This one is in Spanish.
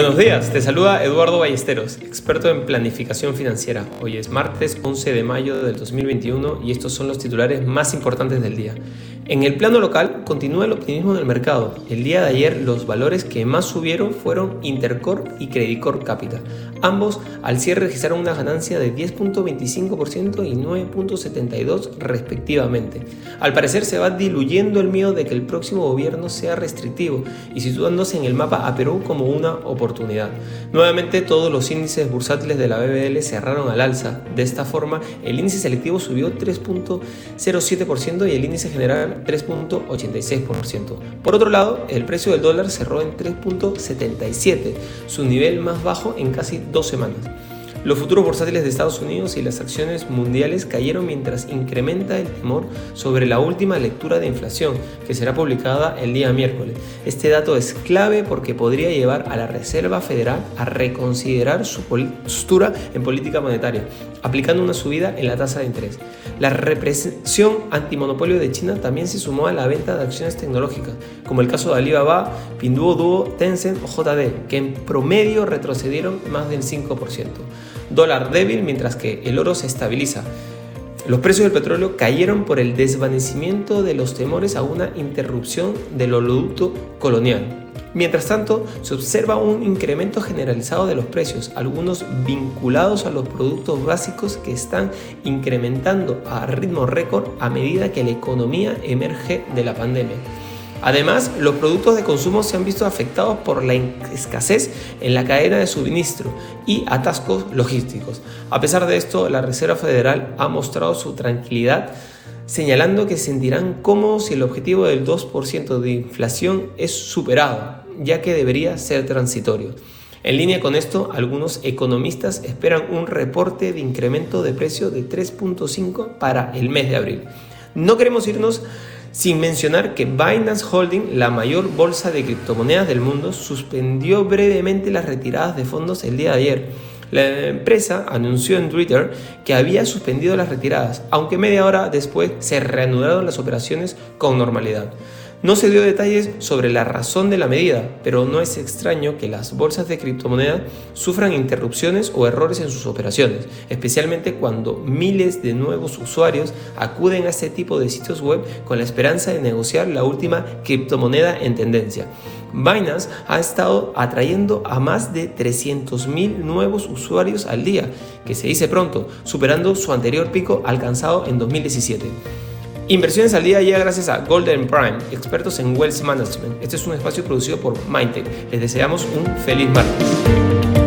Buenos días, te saluda Eduardo Ballesteros, experto en planificación financiera. Hoy es martes 11 de mayo del 2021 y estos son los titulares más importantes del día. En el plano local continúa el optimismo del mercado. El día de ayer los valores que más subieron fueron Intercorp y Credicor Capital. Ambos al cierre registraron una ganancia de 10.25% y 9.72% respectivamente. Al parecer se va diluyendo el miedo de que el próximo gobierno sea restrictivo y situándose en el mapa a Perú como una oportunidad. Nuevamente todos los índices bursátiles de la BBL cerraron al alza. De esta forma el índice selectivo subió 3.07% y el índice general 3.86%. Por otro lado, el precio del dólar cerró en 3.77, su nivel más bajo en casi dos semanas. Los futuros bursátiles de Estados Unidos y las acciones mundiales cayeron mientras incrementa el temor sobre la última lectura de inflación, que será publicada el día miércoles. Este dato es clave porque podría llevar a la Reserva Federal a reconsiderar su postura en política monetaria, aplicando una subida en la tasa de interés. La represión antimonopolio de China también se sumó a la venta de acciones tecnológicas, como el caso de Alibaba, Pinduoduo, Tencent o JD, que en promedio retrocedieron más del 5% dólar débil mientras que el oro se estabiliza. Los precios del petróleo cayeron por el desvanecimiento de los temores a una interrupción del oleoducto colonial. Mientras tanto, se observa un incremento generalizado de los precios, algunos vinculados a los productos básicos que están incrementando a ritmo récord a medida que la economía emerge de la pandemia. Además, los productos de consumo se han visto afectados por la escasez en la cadena de suministro y atascos logísticos. A pesar de esto, la Reserva Federal ha mostrado su tranquilidad señalando que se sentirán cómodos si el objetivo del 2% de inflación es superado, ya que debería ser transitorio. En línea con esto, algunos economistas esperan un reporte de incremento de precio de 3.5 para el mes de abril. No queremos irnos sin mencionar que Binance Holding, la mayor bolsa de criptomonedas del mundo, suspendió brevemente las retiradas de fondos el día de ayer. La empresa anunció en Twitter que había suspendido las retiradas, aunque media hora después se reanudaron las operaciones con normalidad. No se dio detalles sobre la razón de la medida, pero no es extraño que las bolsas de criptomonedas sufran interrupciones o errores en sus operaciones, especialmente cuando miles de nuevos usuarios acuden a este tipo de sitios web con la esperanza de negociar la última criptomoneda en tendencia. Binance ha estado atrayendo a más de 300.000 nuevos usuarios al día, que se dice pronto, superando su anterior pico alcanzado en 2017. Inversiones al día llega gracias a Golden Prime, expertos en Wealth Management. Este es un espacio producido por Mindtech. Les deseamos un feliz martes.